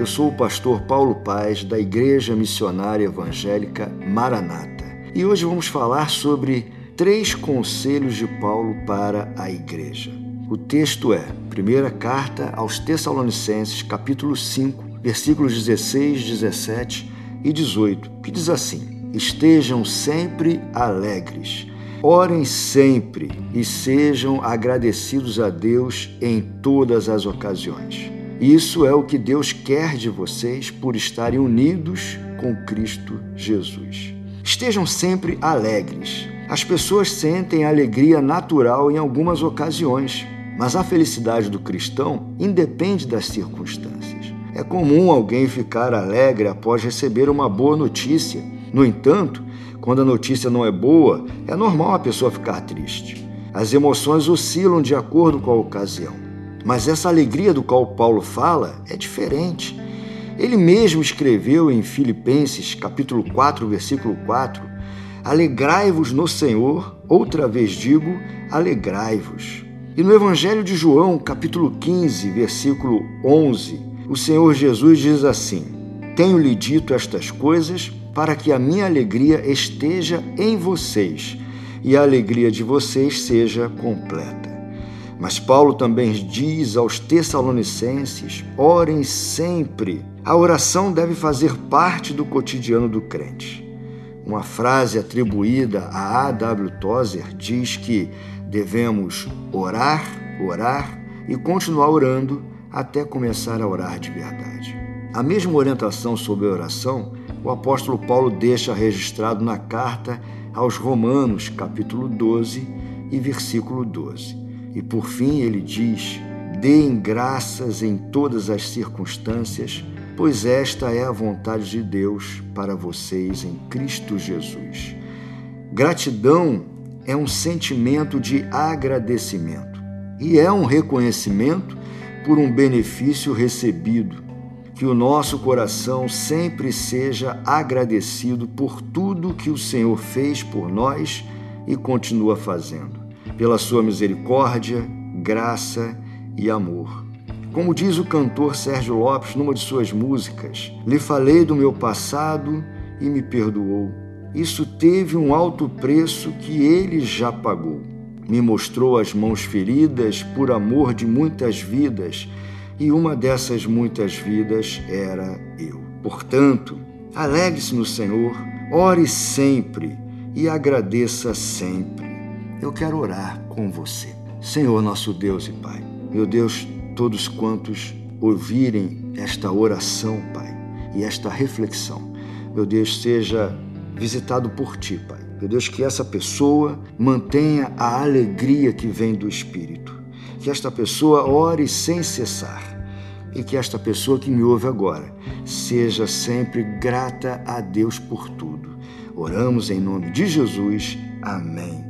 Eu sou o pastor Paulo Paz, da Igreja Missionária Evangélica Maranata. E hoje vamos falar sobre três conselhos de Paulo para a igreja. O texto é Primeira Carta aos Tessalonicenses, capítulo 5, versículos 16, 17 e 18, que diz assim: Estejam sempre alegres, orem sempre e sejam agradecidos a Deus em todas as ocasiões isso é o que Deus quer de vocês por estarem unidos com Cristo Jesus. Estejam sempre alegres. As pessoas sentem alegria natural em algumas ocasiões, mas a felicidade do cristão independe das circunstâncias. É comum alguém ficar alegre após receber uma boa notícia. No entanto, quando a notícia não é boa, é normal a pessoa ficar triste. As emoções oscilam de acordo com a ocasião. Mas essa alegria do qual Paulo fala é diferente. Ele mesmo escreveu em Filipenses, capítulo 4, versículo 4: Alegrai-vos no Senhor, outra vez digo, alegrai-vos. E no Evangelho de João, capítulo 15, versículo 11, o Senhor Jesus diz assim: Tenho-lhe dito estas coisas para que a minha alegria esteja em vocês e a alegria de vocês seja completa. Mas Paulo também diz aos Tessalonicenses: orem sempre. A oração deve fazer parte do cotidiano do crente. Uma frase atribuída a A.W. Tozer diz que devemos orar, orar e continuar orando até começar a orar de verdade. A mesma orientação sobre a oração o apóstolo Paulo deixa registrado na carta aos Romanos, capítulo 12 e versículo 12. E por fim ele diz: Deem graças em todas as circunstâncias, pois esta é a vontade de Deus para vocês em Cristo Jesus. Gratidão é um sentimento de agradecimento e é um reconhecimento por um benefício recebido. Que o nosso coração sempre seja agradecido por tudo que o Senhor fez por nós e continua fazendo pela sua misericórdia, graça e amor. Como diz o cantor Sérgio Lopes numa de suas músicas, lhe falei do meu passado e me perdoou. Isso teve um alto preço que ele já pagou. Me mostrou as mãos feridas por amor de muitas vidas, e uma dessas muitas vidas era eu. Portanto, alegre-se no Senhor, ore sempre e agradeça sempre eu quero orar com você. Senhor, nosso Deus e Pai, meu Deus, todos quantos ouvirem esta oração, Pai, e esta reflexão, meu Deus, seja visitado por Ti, Pai. Meu Deus, que essa pessoa mantenha a alegria que vem do Espírito. Que esta pessoa ore sem cessar. E que esta pessoa que me ouve agora seja sempre grata a Deus por tudo. Oramos em nome de Jesus. Amém.